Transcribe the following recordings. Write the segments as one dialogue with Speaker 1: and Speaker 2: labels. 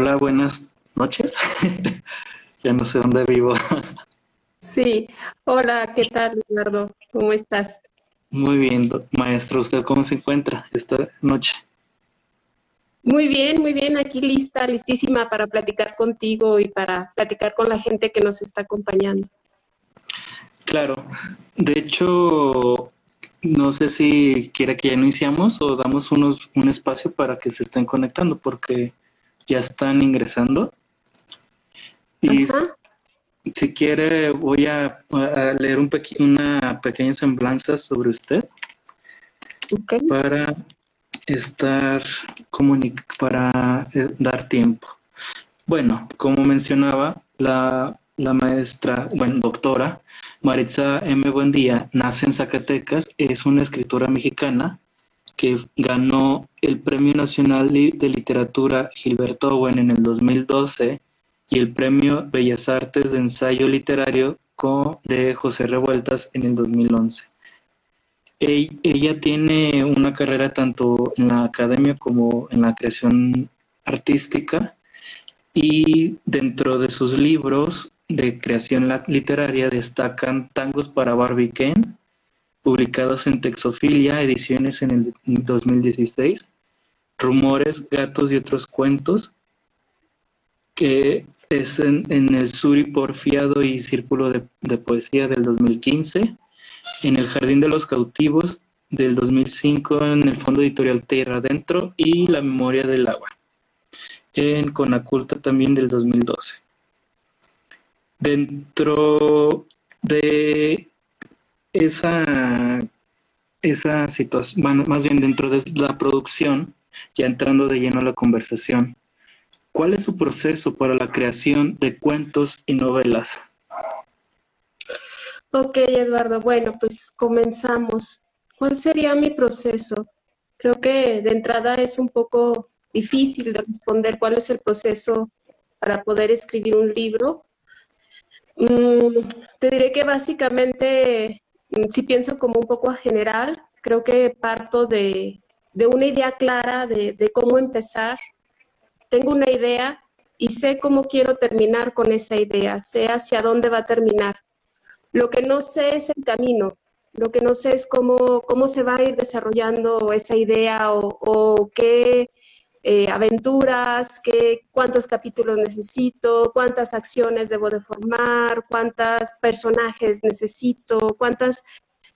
Speaker 1: Hola, buenas noches. ya no sé dónde vivo.
Speaker 2: sí, hola, ¿qué tal, Eduardo? ¿Cómo estás?
Speaker 1: Muy bien, maestro. ¿Usted cómo se encuentra esta noche?
Speaker 2: Muy bien, muy bien. Aquí lista, listísima para platicar contigo y para platicar con la gente que nos está acompañando.
Speaker 1: Claro. De hecho, no sé si quiere que ya iniciamos o damos unos, un espacio para que se estén conectando porque ya están ingresando. Y si quiere, voy a, leer un una pequeña semblanza sobre usted para estar para eh, dar tiempo. Bueno, como mencionaba, la, la maestra, bueno, doctora Maritza M. Buendía nace en Zacatecas, es una escritora mexicana que ganó el Premio Nacional de Literatura Gilberto Owen en el 2012 y el Premio Bellas Artes de Ensayo Literario de José Revueltas en el 2011. Ella tiene una carrera tanto en la academia como en la creación artística y dentro de sus libros de creación literaria destacan Tangos para Barbie Ken, publicados en Texofilia, ediciones en el 2016, Rumores, Gatos y otros cuentos, que es en, el Suri Porfiado y Círculo de, Poesía del 2015, en El Jardín de los Cautivos del 2005 en el Fondo Editorial Tierra Adentro y La Memoria del Agua, en Conaculta también del 2012. Dentro de esa, esa situación, más bien dentro de la producción, ya entrando de lleno a la conversación, ¿cuál es su proceso para la creación de cuentos y novelas?
Speaker 2: Ok, Eduardo, bueno, pues comenzamos. ¿Cuál sería mi proceso? Creo que de entrada es un poco difícil de responder cuál es el proceso para poder escribir un libro. Mm, te diré que básicamente si pienso como un poco a general, creo que parto de, una idea clara de, cómo empezar. Tengo una idea y sé cómo quiero terminar con esa idea, sé hacia dónde va a terminar. Lo que no sé es el camino, lo que no sé es cómo, cómo se va a ir desarrollando esa idea o, o qué eh, aventuras, qué, cuántos capítulos necesito, cuántas acciones debo de formar, cuántos personajes necesito, cuántas...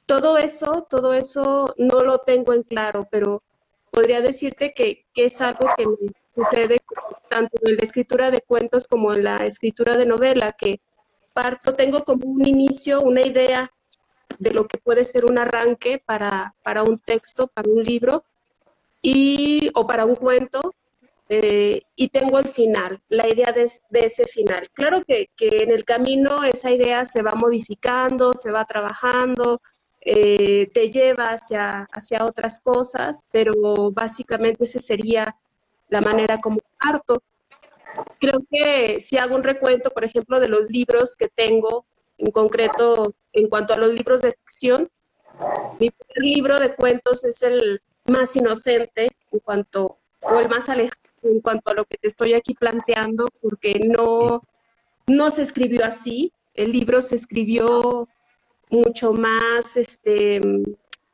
Speaker 2: Todo eso, todo eso no lo tengo en claro, pero podría decirte que, que es algo que me sucede tanto en la escritura de cuentos como en la escritura de novela, que parto, tengo como un inicio, una idea de lo que puede ser un arranque para, para un texto, para un libro, y, o para un cuento, eh, y tengo el final, la idea de, ese final. Claro que, en el camino esa idea se va modificando, se va trabajando, eh, te lleva hacia, hacia otras cosas, pero básicamente esa sería la manera como parto. Creo que si hago un recuento, por ejemplo, de los libros que tengo, en concreto en cuanto a los libros de ficción, mi primer libro de cuentos es el más inocente en cuanto, o el más alejado en cuanto a lo que te estoy aquí planteando, porque no, no se escribió así, el libro se escribió mucho más, este,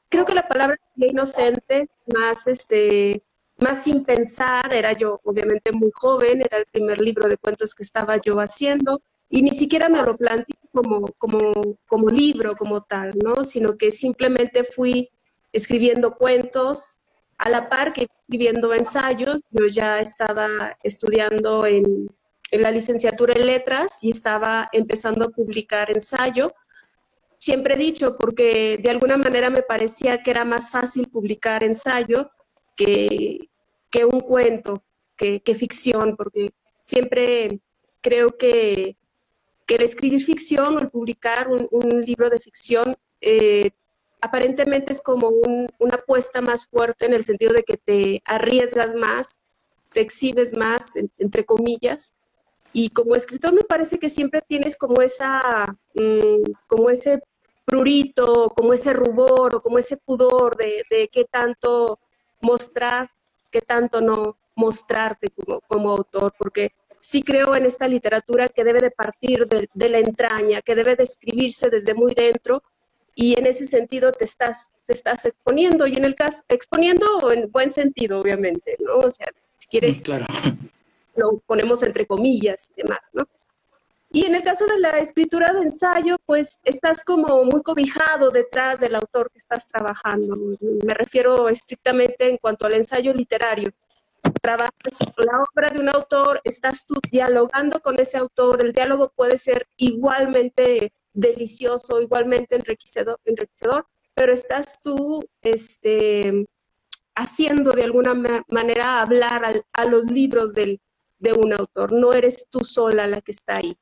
Speaker 2: creo que la palabra inocente, más, este, más sin pensar, era yo obviamente muy joven, era el primer libro de cuentos que estaba yo haciendo, y ni siquiera me lo planteé como, como, como libro, como tal, ¿no? Sino que simplemente fui escribiendo cuentos, a la par que escribiendo ensayos. Yo ya estaba estudiando en, la licenciatura en letras y estaba empezando a publicar ensayo. Siempre he dicho, porque de alguna manera me parecía que era más fácil publicar ensayo que, que un cuento, que, ficción, porque siempre creo que, que el escribir ficción o el publicar un, libro de ficción eh, aparentemente es como una apuesta más fuerte en el sentido de que te arriesgas más, te exhibes más, entre comillas. Y como escritor me parece que siempre tienes como esa, mm, como ese prurito, como ese rubor o como ese pudor de, qué tanto mostrar, qué tanto no mostrarte como, como autor, porque sí creo en esta literatura que debe de partir de, de, la entraña, que debe de escribirse desde muy dentro y en ese sentido te estás, te estás exponiendo y en el caso, exponiendo en buen sentido, obviamente, ¿no? O sea, si quieres, claro. lo ponemos entre comillas y demás, ¿no? Y en el caso de la escritura de ensayo, pues estás como muy cobijado detrás del autor que estás trabajando. Me refiero estrictamente en cuanto al ensayo literario. Trabajas la obra de un autor, estás tú dialogando con ese autor, el diálogo puede ser igualmente delicioso, igualmente enriquecedor, pero estás tú este, haciendo de alguna manera hablar a, los libros del, de un autor, no eres tú sola la que está ahí.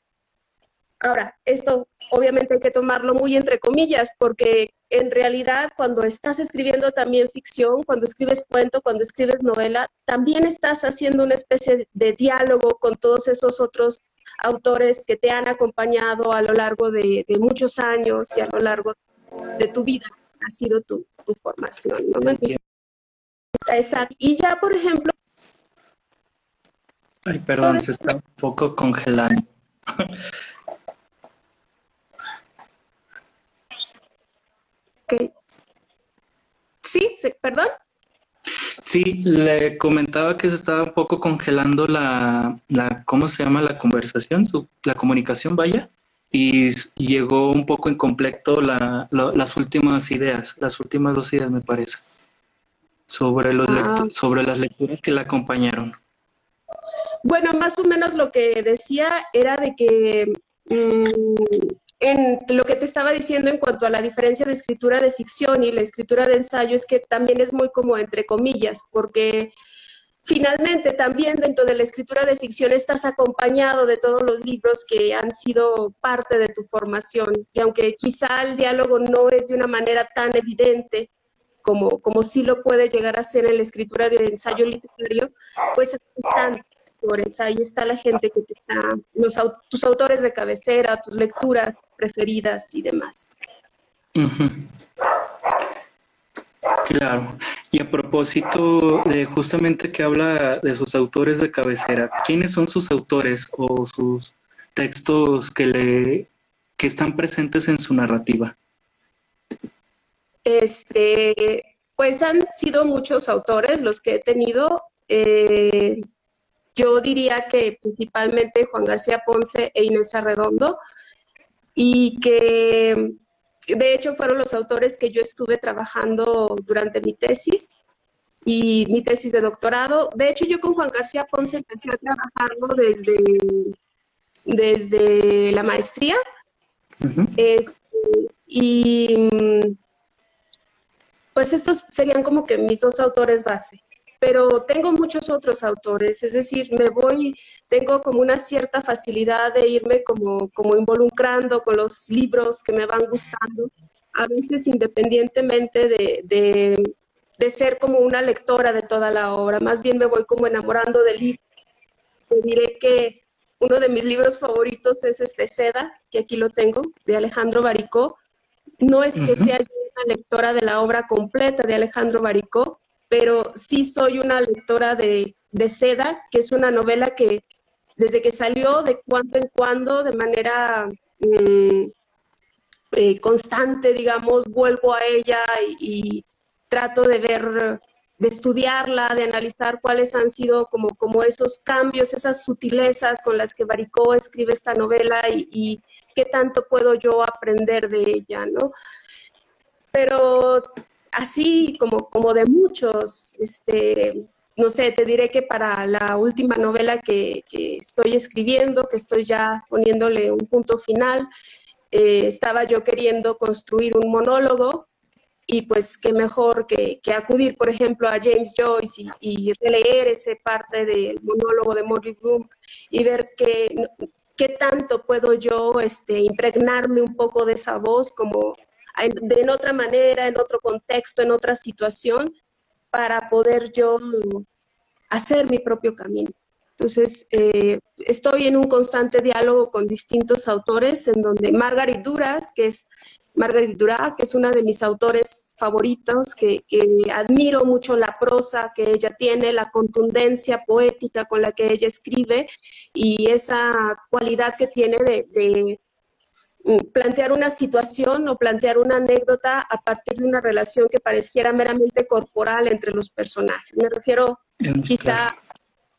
Speaker 2: Ahora, esto obviamente hay que tomarlo muy entre comillas, porque en realidad cuando estás escribiendo también ficción, cuando escribes cuento, cuando escribes novela, también estás haciendo una especie de diálogo con todos esos otros autores que te han acompañado a lo largo de, muchos años y a lo largo de tu vida. Ha sido tu, formación. ¿no? exacto. Y ya, por ejemplo...
Speaker 1: Ay, perdón, se está un poco congelando.
Speaker 2: Sí, perdón.
Speaker 1: Sí, le comentaba que se estaba un poco congelando la, la ¿cómo se llama? La conversación, su, la comunicación, vaya, y llegó un poco incompleto la, las últimas ideas, las últimas dos ideas me parece, sobre, los ah. sobre las lecturas que la acompañaron.
Speaker 2: Bueno, más o menos lo que decía era de que mm, lo que te estaba diciendo en cuanto a la diferencia de escritura de ficción y la escritura de ensayo es que también es muy como entre comillas, porque finalmente también dentro de la escritura de ficción estás acompañado de todos los libros que han sido parte de tu formación. Y aunque quizá el diálogo no es de una manera tan evidente como, como sí lo puede llegar a ser en la escritura de ensayo literario, pues están ahí está la gente que te está, los, tus autores de cabecera, tus lecturas preferidas y demás.
Speaker 1: Claro, y a propósito de justamente que habla de sus autores de cabecera, ¿quiénes son sus autores o sus textos que le que están presentes en su narrativa?
Speaker 2: Este, pues han sido muchos autores los que he tenido. Eh, yo diría que principalmente Juan García Ponce e Inés Arredondo, y que de hecho fueron los autores que yo estuve trabajando durante mi tesis y mi tesis de doctorado. De hecho, yo con Juan García Ponce empecé a trabajarlo desde, desde la maestría. Este, y pues estos serían como que mis dos autores base pero tengo muchos otros autores, es decir, me voy, tengo como una cierta facilidad de irme como, como involucrando con los libros que me van gustando, a veces independientemente de, de, de ser como una lectora de toda la obra, más bien me voy como enamorando del libro. Te diré que uno de mis libros favoritos es este Seda, que aquí lo tengo, de Alejandro Baricó. No es que sea yo una lectora de la obra completa de Alejandro Baricó, pero sí soy una lectora de, Seda, que es una novela que desde que salió, de cuando en cuando, de manera mm, eh, constante, digamos, vuelvo a ella y, trato de ver, de estudiarla, de analizar cuáles han sido como, como esos cambios, esas sutilezas con las que Baricó escribe esta novela y qué tanto puedo yo aprender de ella, ¿no? Pero así como, como de muchos, este, no sé, te diré que para la última novela que, estoy escribiendo, que estoy ya poniéndole un punto final, eh, estaba yo queriendo construir un monólogo y pues qué mejor que, acudir, por ejemplo, a James Joyce y, releer esa parte del monólogo de Morrie Bloom y ver qué, qué tanto puedo yo este, impregnarme un poco de esa voz como de en otra manera, en otro contexto, en otra situación, para poder yo hacer mi propio camino. Entonces, eh, estoy en un constante diálogo con distintos autores, en donde Margaret Duras, que es Margaret Duras, que es una de mis autores favoritos, que, admiro mucho la prosa que ella tiene, la contundencia poética con la que ella escribe y esa cualidad que tiene de mm, plantear una situación o plantear una anécdota a partir de una relación que pareciera meramente corporal entre los personajes. Me refiero quizá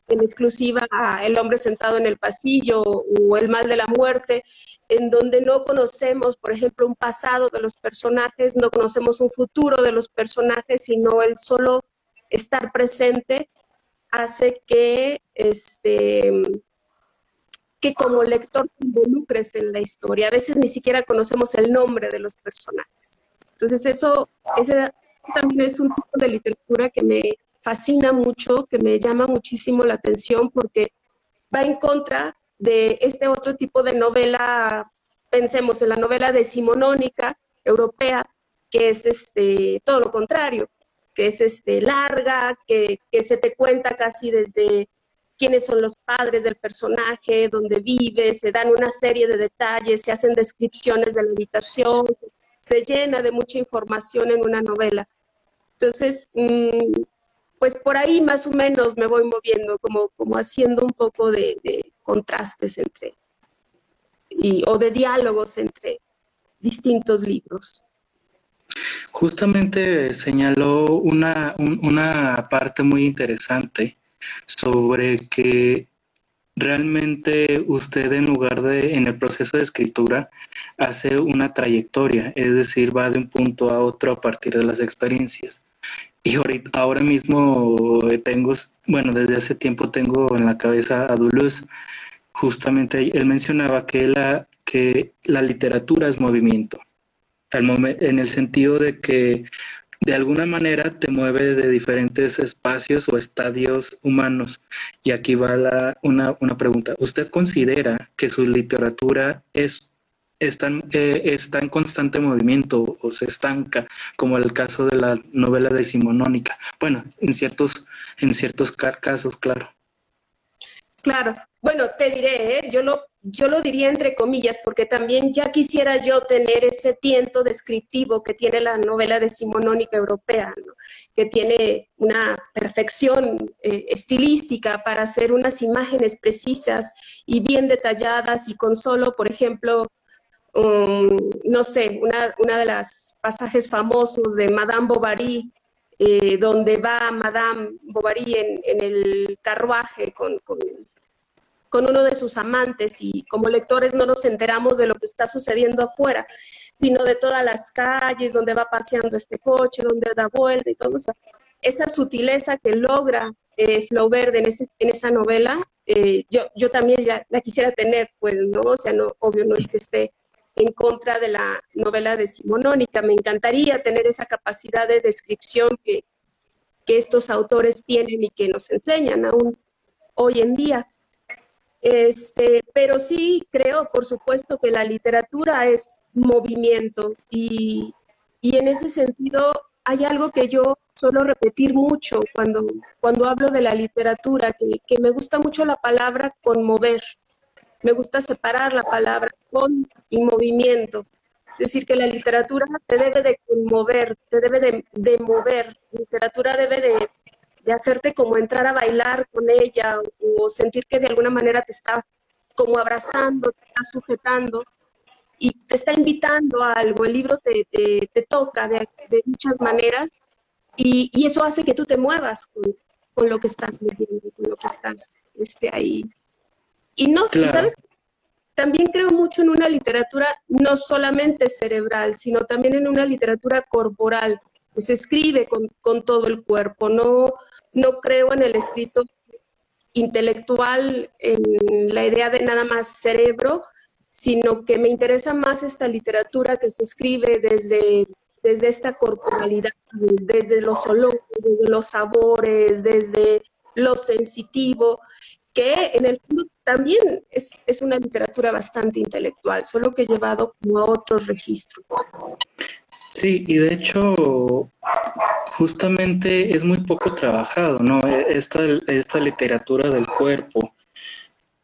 Speaker 2: en exclusiva a El hombre sentado en el pasillo o El mal de la muerte, en donde no conocemos, por ejemplo, un pasado de los personajes, no conocemos un futuro de los personajes, sino el solo estar presente hace que, este, que como lector te involucres en la historia. A veces ni siquiera conocemos el nombre de los personajes. Entonces eso, ese también es un tipo de literatura que me fascina mucho, que me llama muchísimo la atención porque va en contra de este otro tipo de novela, pensemos en la novela decimonónica europea, que es este, todo lo contrario, que es este, larga, que, que se te cuenta casi desde quiénes son los padres del personaje, dónde vive, se dan una serie de detalles, se hacen descripciones de la habitación, se llena de mucha información en una novela. Entonces, mm, pues por ahí más o menos me voy moviendo, como, como haciendo un poco de, contrastes entre, y, o de diálogos entre distintos libros.
Speaker 1: Justamente señaló una, una parte muy interesante sobre que realmente usted en lugar de, en el proceso de escritura, hace una trayectoria, es decir, va de un punto a otro a partir de las experiencias. Y ahora mismo tengo, bueno, desde hace tiempo tengo en la cabeza a Duluth. Justamente él mencionaba que la, que la literatura es movimiento, en el sentido de que de alguna manera te mueve de diferentes espacios o estadios humanos. Y aquí va la, una, una pregunta. ¿Usted considera que su literatura es está, eh, está en constante movimiento o se estanca, como el caso de la novela decimonónica. Bueno, en ciertos, en ciertos casos, claro.
Speaker 2: Claro, bueno, te diré, ¿eh? yo, lo, yo lo diría entre comillas, porque también ya quisiera yo tener ese tiento descriptivo que tiene la novela decimonónica europea, que tiene una perfección eh, estilística para hacer unas imágenes precisas y bien detalladas y con solo, por ejemplo, no sé, una, una, de las pasajes famosos de Madame Bovary, eh, donde va Madame Bovary en, el carruaje con, con, uno de sus amantes y como lectores no nos enteramos de lo que está sucediendo afuera, sino de todas las calles donde va paseando este coche, donde da vuelta y todo eso. Esa sutileza que logra eh, Flaubert en, ese, esa novela, eh, yo, yo también ya la quisiera tener, pues, ¿no? O sea, no, obvio no es que esté en contra de la novela decimonónica. Me encantaría tener esa capacidad de descripción que, estos autores tienen y que nos enseñan aún hoy en día. Este, pero sí creo, por supuesto, que la literatura es movimiento y, en ese sentido hay algo que yo suelo repetir mucho cuando, cuando hablo de la literatura, que, que me gusta mucho la palabra conmover me gusta separar la palabra con y movimiento. Es decir, que la literatura te debe de conmover, te debe de, mover. La literatura debe de, hacerte como entrar a bailar con ella o, sentir que de alguna manera te está como abrazando, te está sujetando y te está invitando a algo. El libro te, te, toca de, muchas maneras y, y, eso hace que tú te muevas con, con, lo que estás leyendo, con lo que estás este, ahí y no, ¿sabes? También creo mucho en una literatura no solamente cerebral, sino también en una literatura corporal, que se escribe con, todo el cuerpo. No, no creo en el escrito intelectual, en la idea de nada más cerebro, sino que me interesa más esta literatura que se escribe desde, desde esta corporalidad, desde los olores, desde los sabores, desde lo sensitivo que en el fondo también es, es, una literatura bastante intelectual, solo que llevado como a otros registros.
Speaker 1: Sí, y de hecho, justamente es muy poco trabajado, ¿no? E, esta, esta literatura del cuerpo.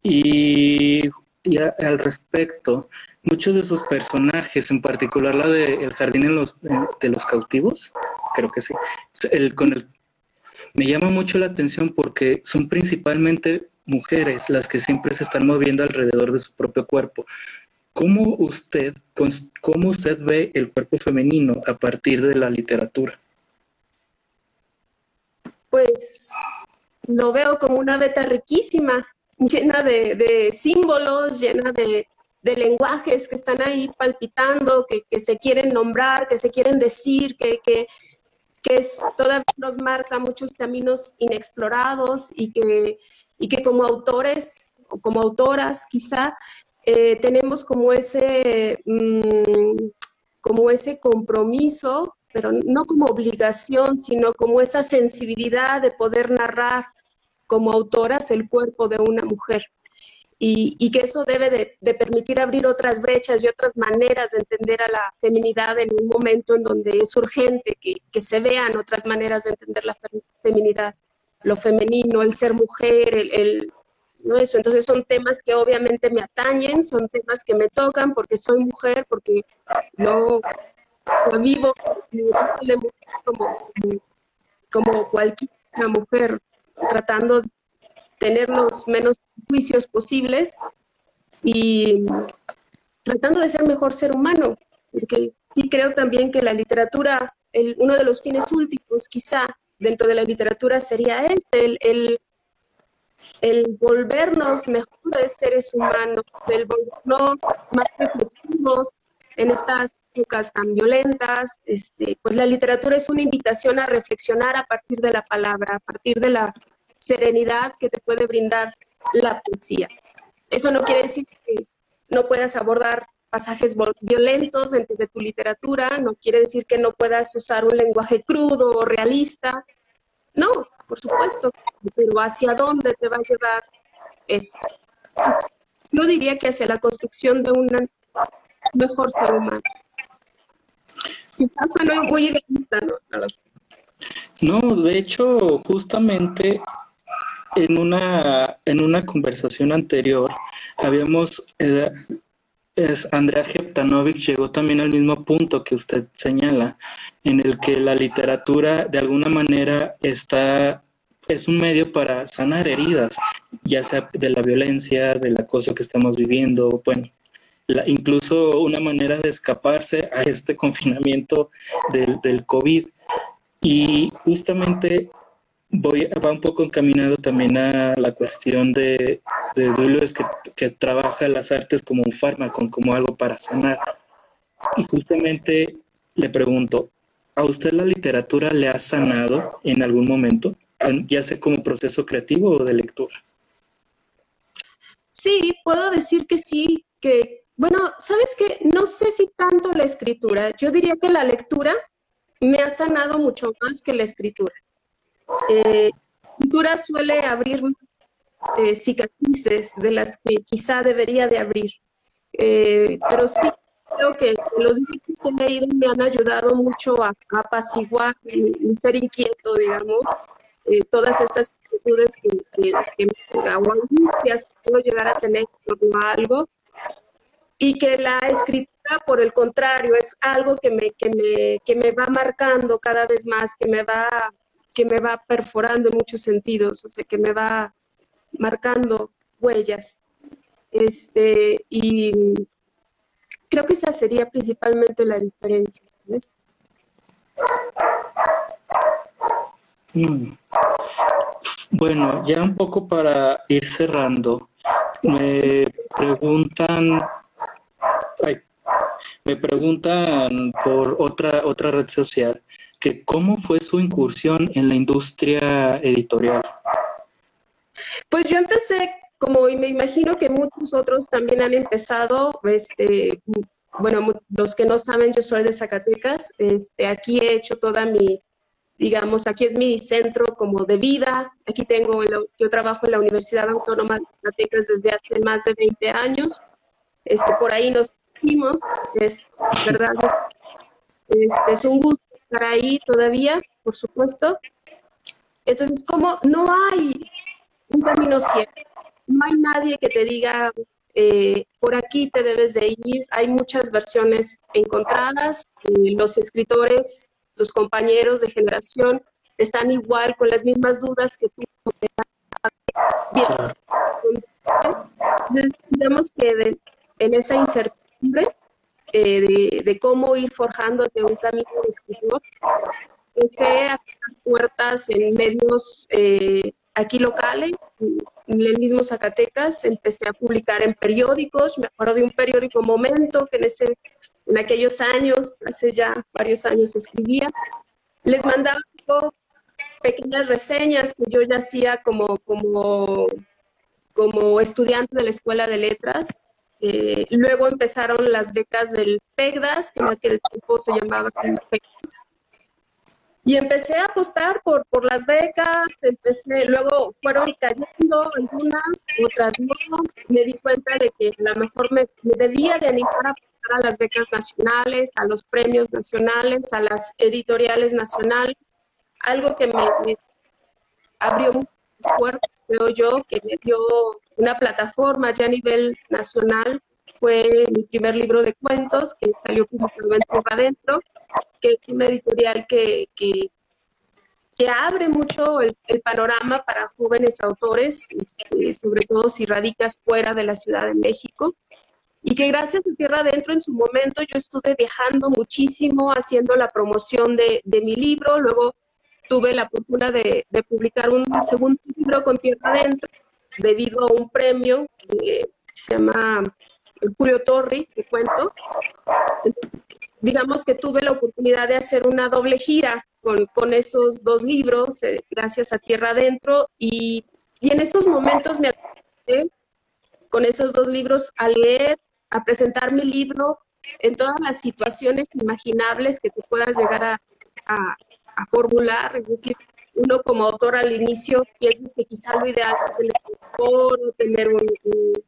Speaker 1: Y, al respecto, muchos de sus personajes, en particular la de El Jardín de los Cautivos, creo que sí, el, con el, me llama mucho la atención porque son principalmente mujeres las que siempre se están moviendo alrededor de su propio cuerpo. ¿Cómo usted, cómo usted ve el cuerpo femenino a partir de la literatura?
Speaker 2: Pues lo veo como una beta riquísima, llena de, símbolos, llena de, lenguajes que están ahí palpitando, que, se quieren nombrar, que se quieren decir, que, que, todavía nos marca muchos caminos inexplorados y que, y que como autores o como autoras quizá eh, tenemos como ese, mm, como ese compromiso, pero no como obligación, sino como esa sensibilidad de poder narrar como autoras el cuerpo de una mujer. Y, que eso debe de, permitir abrir otras brechas y otras maneras de entender a la feminidad en un momento en donde es urgente que, que se vean otras maneras de entender la feminidad, lo femenino, el ser mujer, el, ¿no? Eso, entonces son temas que obviamente me atañen, son temas que me tocan porque soy mujer, porque no, vivo como, como cualquier mujer, tratando de tener los menos juicios posibles y tratando de ser mejor ser humano, porque sí creo también que la literatura, el, uno de los fines últimos quizá dentro de la literatura sería este, el, el el volvernos mejores seres humanos, el volvernos más reflexivos en estas épocas tan violentas, este, pues la literatura es una invitación a reflexionar a partir de la palabra, a partir de la serenidad que te puede brindar la poesía. Eso no quiere decir que no puedas abordar pasajes violentos dentro de tu literatura, no quiere decir que no puedas usar un lenguaje crudo o realista. No, por supuesto, pero ¿hacia dónde te va a llevar eso? yo diría que hacia la construcción de un mejor ser humano. Quizás muy
Speaker 1: ¿no? No, de hecho, justamente en una, en una conversación anterior habíamos eh, es Andrea Jeptanovic llegó también al mismo punto que usted señala, en el que la literatura de alguna manera está es un medio para sanar heridas, ya sea de la violencia, del acoso que estamos viviendo, bueno, incluso una manera de escaparse a este confinamiento del, del COVID. Y justamente voy, va un poco encaminado también a la cuestión de, de que, que, trabaja las artes como un fármaco, como algo para sanar. Y justamente le pregunto, ¿a usted la literatura le ha sanado en algún momento, ya sea como proceso creativo o de lectura?
Speaker 2: Sí, puedo decir que sí, que, bueno, ¿sabes qué? No sé si tanto la escritura, yo diría que la lectura me ha sanado mucho más que la escritura. Eh, pintura suele abrir eh, cicatrices de las que quizá debería de abrir. Eh, pero sí creo que los libros que he leído me han ayudado mucho a, apaciguar mi, ser inquieto, digamos, todas estas actitudes que, que, que o angustias que puedo llegar a tener algo y que la escritura, por el contrario, es algo que me, que me, que me va marcando cada vez más, que me va que me va perforando en muchos sentidos, o sea, que me va marcando huellas. Este, y creo que esa sería principalmente la diferencia, ¿sabes?
Speaker 1: Mm. Bueno, ya un poco para ir cerrando, me preguntan, me preguntan por otra otra red social cómo fue su incursión en la industria editorial.
Speaker 2: Pues yo empecé, como me imagino que muchos otros también han empezado, este, bueno, los que no saben, yo soy de Zacatecas, este, aquí he hecho toda mi, digamos, aquí es mi centro como de vida, aquí tengo, yo trabajo en la Universidad Autónoma de Zacatecas desde hace más de 20 años, este, por ahí nos es verdad, este, es un gusto ahí todavía. por supuesto. Entonces, como no hay un camino cierto, no hay nadie que te diga, eh, por aquí te debes de ir, hay muchas versiones encontradas, los escritores, los compañeros de generación están igual con las mismas dudas que tú. Entonces, digamos que en esa incertidumbre eh, de, cómo ir forjándote un camino de escritor, empecé a puertas en medios eh, aquí locales, en el mismo Zacatecas, empecé a publicar en periódicos, me acuerdo de un periódico Momento, que en, ese, en aquellos años, hace ya varios años escribía, les mandaba pequeñas reseñas que yo ya hacía como, como, como estudiante de la Escuela de Letras. Eh, luego empezaron las becas del PEGDAS, que en aquel tiempo se llamaba PEGDAS. Y empecé a apostar por, por las becas, empecé, luego fueron cayendo algunas, otras no. Me di cuenta de que a lo mejor me, debía de animar a apostar a las becas nacionales, a los premios nacionales, a las editoriales nacionales, algo que me, abrió muchas puertas, creo yo, que me dio una plataforma ya a nivel nacional, fue mi primer libro de cuentos que salió en Tierra Adentro que es una editorial que, que, abre mucho el, panorama para jóvenes autores, este, sobre todo si radicas fuera de la Ciudad de México. Y que gracias a Tierra Adentro en su momento yo estuve viajando muchísimo haciendo la promoción de, de mi libro, luego tuve la fortuna de, publicar un segundo libro con Tierra Adentro debido a un premio que se llama Julio Torri, que cuento. digamos que tuve la oportunidad de hacer una doble gira con, con esos dos libros, eh, gracias a Tierra Adentro, y, y en esos momentos me acostumbré con esos dos libros a leer, a presentar mi libro en todas las situaciones imaginables que te puedas llegar a, a formular, es decir, uno como autor al inicio piensas que quizá lo ideal es tener un foro, tener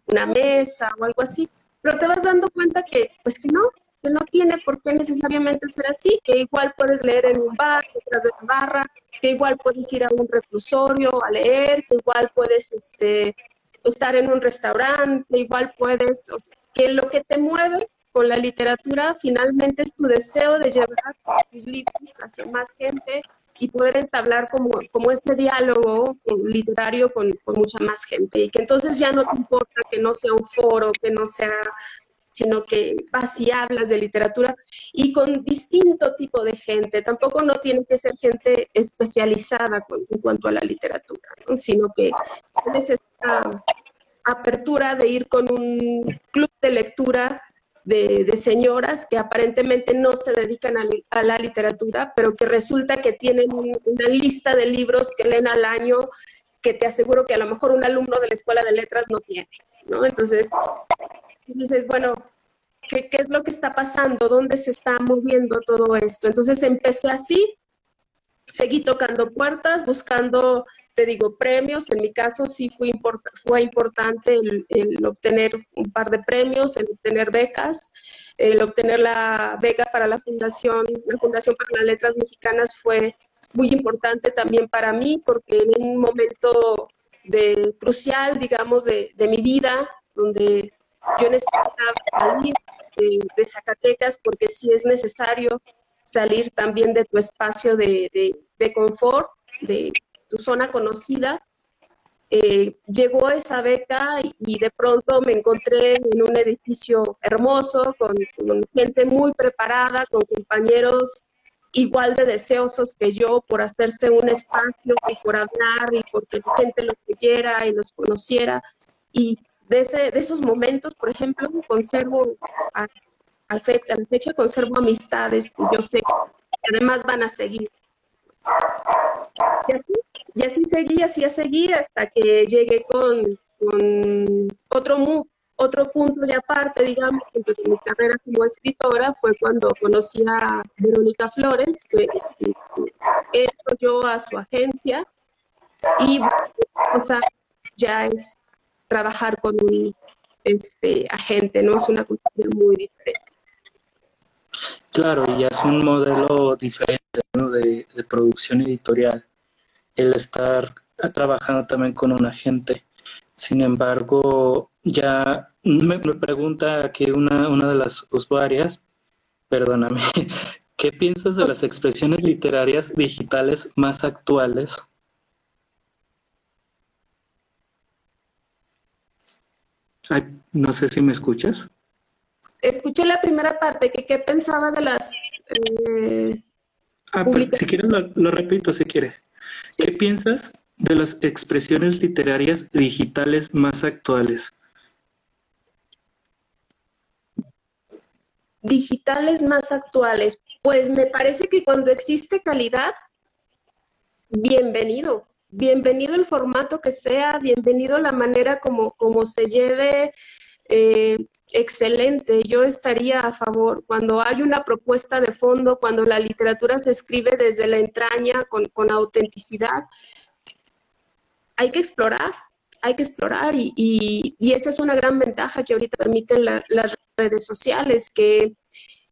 Speaker 2: una mesa o algo así, pero te vas dando cuenta que, pues que no, que no tiene por qué necesariamente ser así, que igual puedes leer en un bar, detrás de la barra, que igual puedes ir a un reclusorio a leer, que igual puedes este, estar en un restaurante, igual puedes, que lo que te mueve con la literatura finalmente es tu deseo de llevar tus libros hacia más gente, y poder entablar como, como este diálogo literario con, con, mucha más gente y que entonces ya no te importa que no sea un foro, que no sea, sino que vas y hablas de literatura y con distinto tipo de gente. Tampoco no tiene que ser gente especializada en cuanto a la literatura, sino que tienes esta apertura de ir con un club de lectura de, señoras que aparentemente no se dedican a, la literatura, pero que resulta que tienen una lista de libros que leen al año que te aseguro que a lo mejor un alumno de la escuela de letras no tiene, ¿no? Entonces, dices, bueno, ¿qué, ¿qué, es lo que está pasando? ¿Dónde se está moviendo todo esto? Entonces empecé así, seguí tocando puertas, buscando, te digo, premios. En mi caso sí fue, fue importante el, obtener un par de premios, el obtener becas, el obtener la beca para la fundación, la Fundación para las Letras Mexicanas fue muy importante también para mí porque en un momento de, crucial, digamos, de, mi vida, donde yo necesitaba salir de, de Zacatecas porque sí es necesario salir también de tu espacio de, de, confort, de tu zona conocida. Eh, llegó esa beca y, de pronto me encontré en un edificio hermoso, con, gente muy preparada, con compañeros igual de deseosos que yo por hacerse un espacio y por hablar y porque la gente los leyera y los conociera. Y de, ese, de esos momentos, por ejemplo, conservo al fecha, fecha conservo amistades que yo sé que además van a seguir. Y así, y así seguí, así a seguir hasta que llegué con, otro, otro punto de aparte, digamos, en mi carrera como escritora fue cuando conocí a Verónica Flores, que entro yo a su agencia y o sea, ya es trabajar con un este, agente, ¿no? Es una cultura muy diferente.
Speaker 1: Claro, y es un modelo diferente de, producción editorial, el estar trabajando también con un agente. Sin embargo, ya me, pregunta aquí una, una de las usuarias, perdóname, ¿qué piensas de las expresiones literarias digitales más actuales? no sé si me escuchas.
Speaker 2: Escuché la primera parte, que qué pensaba de las... Eh,
Speaker 1: ah, si quieres lo, repito, si quieres. ¿Qué piensas de las expresiones literarias digitales más actuales?
Speaker 2: Digitales más actuales. Pues me parece que cuando existe calidad, bienvenido. Bienvenido el formato que sea, bienvenido la manera como, como se lleve. Eh, excelente, yo estaría a favor. Cuando hay una propuesta de fondo, cuando la literatura se escribe desde la entraña, con, con autenticidad, hay que explorar, hay que explorar y, y, esa es una gran ventaja que ahorita permiten las redes sociales, que,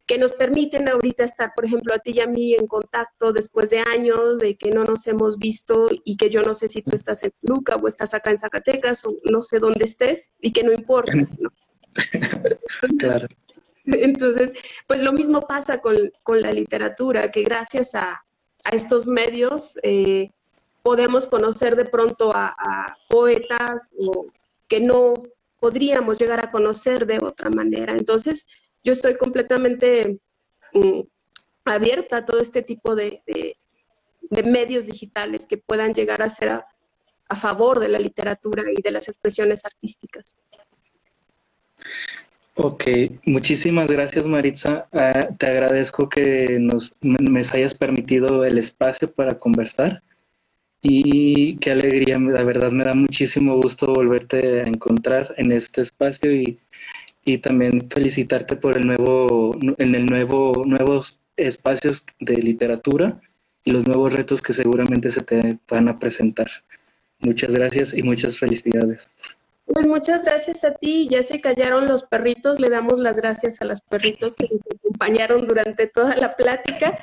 Speaker 2: que, nos permiten ahorita estar, por ejemplo, a ti y a mí en contacto después de años de que no nos hemos visto y que yo no sé si tú estás en Luca o estás acá en Zacatecas o no sé dónde estés y que no importa. claro. Entonces, pues lo mismo pasa con, la literatura, que gracias a, estos medios eh, podemos conocer de pronto a, poetas o que no podríamos llegar a conocer de otra manera. Entonces, yo estoy completamente mm, abierta a todo este tipo de, medios digitales que puedan llegar a ser a favor de la literatura y de las expresiones artísticas.
Speaker 1: Ok, muchísimas gracias Maritza. Ah, te agradezco que nos me, hayas permitido el espacio para conversar y qué alegría, la verdad me da muchísimo gusto volverte a encontrar en este espacio y, y también felicitarte por el nuevo, en el nuevo, nuevos espacios de literatura y los nuevos retos que seguramente se te van a presentar. Muchas gracias y muchas felicidades.
Speaker 2: Pues muchas gracias a ti. Ya se callaron los perritos. Le damos las gracias a los perritos que nos acompañaron durante toda la plática.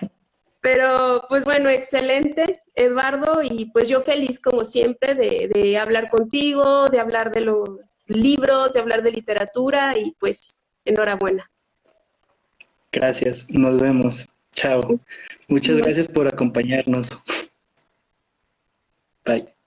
Speaker 2: Pero pues bueno, excelente, Eduardo. Y pues yo feliz como siempre de, de hablar contigo, de hablar de los libros, de hablar de literatura y pues enhorabuena.
Speaker 1: Gracias, nos vemos. Chao. Muchas gracias por acompañarnos. Bye.